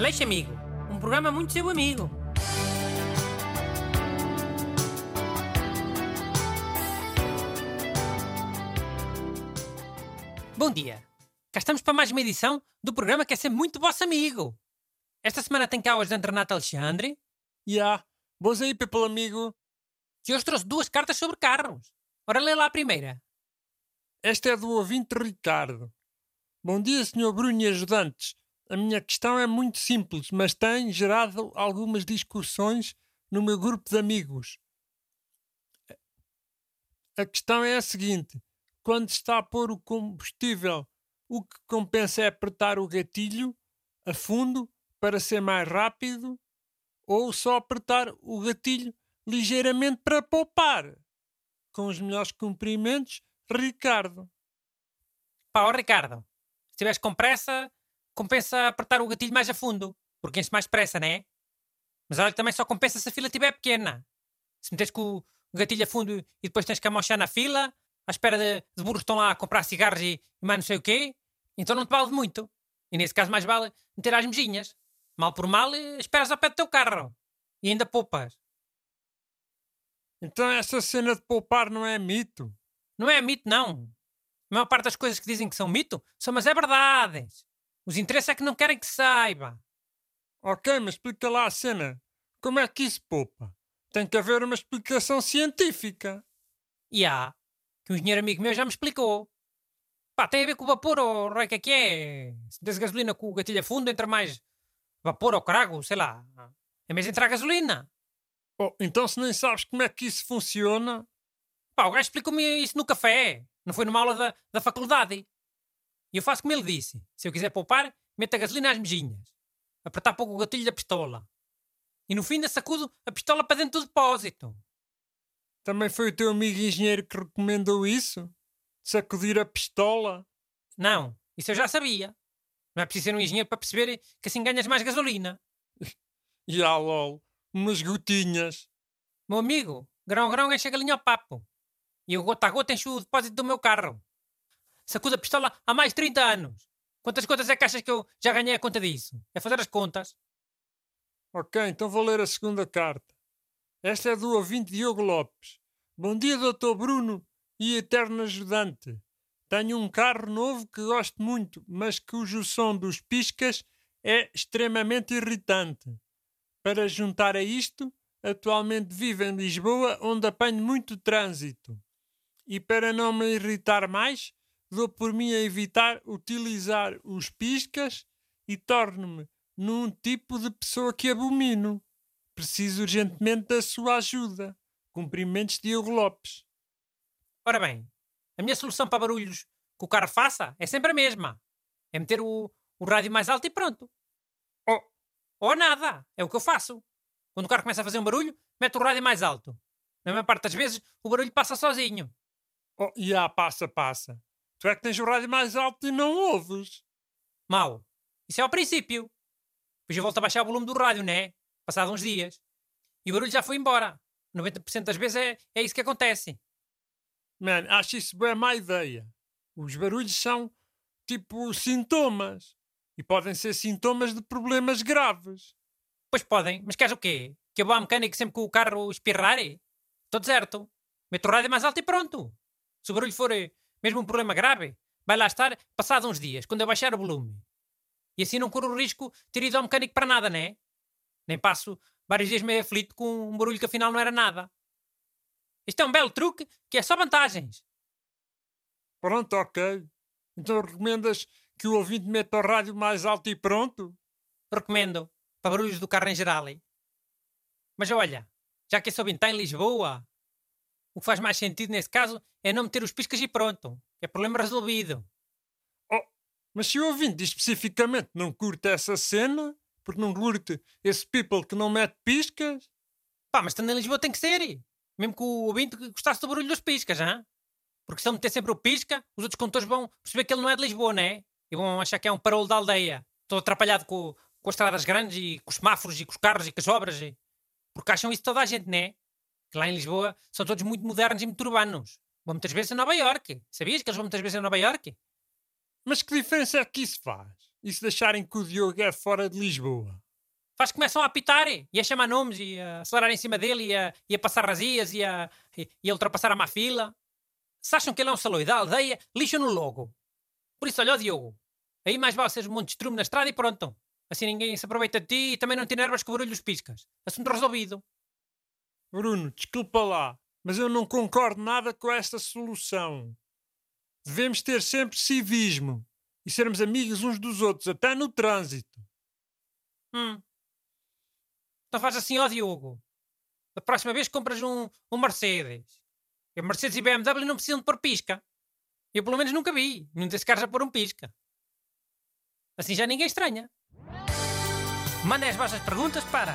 Aleixo Amigo, um programa muito seu amigo. Bom dia. Cá estamos para mais uma edição do programa que é sempre muito vosso amigo. Esta semana tem cá o ajudante Renato Alexandre, Ya, yeah. boas aí, people amigo. que hoje trouxe duas cartas sobre carros. Ora, lê lá a primeira. Esta é do ouvinte Ricardo. Bom dia, Sr. Bruno e ajudantes. A minha questão é muito simples, mas tem gerado algumas discussões no meu grupo de amigos. A questão é a seguinte: quando está a pôr o combustível, o que compensa é apertar o gatilho a fundo para ser mais rápido ou só apertar o gatilho ligeiramente para poupar? Com os melhores cumprimentos, Ricardo. Pá, ó Ricardo, se estiveres com pressa, compensa apertar o gatilho mais a fundo, porque enche mais pressa, não é? Mas olha que também só compensa se a fila estiver pequena. Se meteres com o gatilho a fundo e depois tens que amochar na fila, à espera de, de burros que estão lá a comprar cigarros e, e mais não sei o quê, então não te vale muito. E nesse caso mais vale meter as mejinhas. Mal por mal, eh, esperas ao pé do teu carro. E ainda poupas. Então essa cena de poupar não é mito? Não é mito, não. A maior parte das coisas que dizem que são mito são, mas é verdade. Os interesses é que não querem que saiba. Ok, mas explica lá a cena. Como é que isso poupa? Tem que haver uma explicação científica. E há, que um engenheiro amigo meu já me explicou. Pá, tem a ver com o vapor, ou o que é que é? Se des gasolina com o gatilho a fundo, entra mais vapor ou crago, sei lá. É mesmo entrar gasolina. Oh, então se nem sabes como é que isso funciona, Pá, o gajo explicou-me isso no café. Não foi numa aula da, da faculdade. E eu faço como ele disse. Se eu quiser poupar, meto a gasolina às mejinhas. Apertar pouco o gatilho da pistola. E no fim ainda sacudo a pistola para dentro do depósito. também foi o teu amigo engenheiro que recomendou isso? Sacudir a pistola? Não, isso eu já sabia. Não é preciso ser um engenheiro para perceber que assim ganhas mais gasolina. Ah, lol, umas gotinhas. Meu amigo, grão-grão enche a galinha ao papo. E eu gota a gota encho o depósito do meu carro. Sacudo a pistola há mais de 30 anos. Quantas contas é que achas que eu já ganhei a conta disso? É fazer as contas. Ok, então vou ler a segunda carta. Esta é do ouvinte Diogo Lopes. Bom dia, doutor Bruno e eterno ajudante. Tenho um carro novo que gosto muito, mas cujo som dos piscas é extremamente irritante. Para juntar a isto, atualmente vivo em Lisboa, onde apanho muito trânsito. E para não me irritar mais, dou por mim a evitar utilizar os piscas e torno-me num tipo de pessoa que abomino. Preciso urgentemente da sua ajuda. Cumprimentos Diogo Lopes. Ora bem, a minha solução para barulhos que o carro faça é sempre a mesma. É meter o, o rádio mais alto e pronto. Oh. Ou nada. É o que eu faço. Quando o carro começa a fazer um barulho, mete o rádio mais alto. Na maior parte das vezes, o barulho passa sozinho. Oh, e ah, passa, passa. Tu é que tens o rádio mais alto e não ouves. Mau. Isso é ao princípio. Depois eu volto a baixar o volume do rádio, né? Passado uns dias. E o barulho já foi embora. 90% das vezes é, é isso que acontece. Man, acho isso bem má ideia. Os barulhos são tipo sintomas. E podem ser sintomas de problemas graves. Pois podem, mas queres o quê? Que eu vou ao mecânico sempre com o carro espirrar? Estou deserto. Meto o rádio mais alto e pronto. Se o barulho for eh, mesmo um problema grave, vai lá estar passado uns dias, quando eu baixar o volume. E assim não corro o risco de ter ido ao mecânico para nada, né? Nem passo vários dias meio aflito com um barulho que afinal não era nada. Isto é um belo truque que é só vantagens. Pronto, ok. Então recomendas que o ouvinte meta o rádio mais alto e pronto? Recomendo. Para barulhos do carro em geral. hein? Mas olha, já que esse ouvinte está em Lisboa, o que faz mais sentido nesse caso é não meter os piscas e pronto. É problema resolvido. Oh, mas se o ouvinte especificamente não curte essa cena, porque não curte esse people que não mete piscas, Pá, mas estando em Lisboa tem que ser. Mesmo que o ouvinte gostasse do barulho dos piscas, hã? Porque se ele meter sempre o pisca, os outros condutores vão perceber que ele não é de Lisboa, né? E vão achar que é um parolo da aldeia. Todo atrapalhado com, com as estradas grandes e com os semáforos e com os carros e com as obras. E... Porque acham isso toda a gente, né? Que lá em Lisboa são todos muito modernos e muito urbanos. Vão muitas vezes a Nova Iorque. Sabias que eles vão muitas vezes a Nova Iorque? mas que diferença é que isso faz? E se deixarem que o Diogo é fora de Lisboa? Faz que começam a apitar e a chamar nomes e a acelerar em cima dele e a, e a passar razias e a, e, e a ultrapassar a má fila. Se acham que ele é um saloio da aldeia, lixam no logo. Por isso, olha, ó Diogo, aí mais vale seres um monte de estrume na estrada e pronto. Assim ninguém se aproveita de ti e também não te enervas com o barulho dos piscas. Assunto resolvido. Bruno, desculpa lá, mas eu não concordo nada com esta solução. Devemos ter sempre civismo e sermos amigos uns dos outros, até no trânsito. Hum. Então faz assim, ó Diogo. Da próxima vez compras um, um Mercedes. E Mercedes e BMW não precisam de pôr pisca. Eu pelo menos nunca vi. Nenhum desses carros a pôr um pisca. Assim já ninguém estranha. Mandem as vossas perguntas para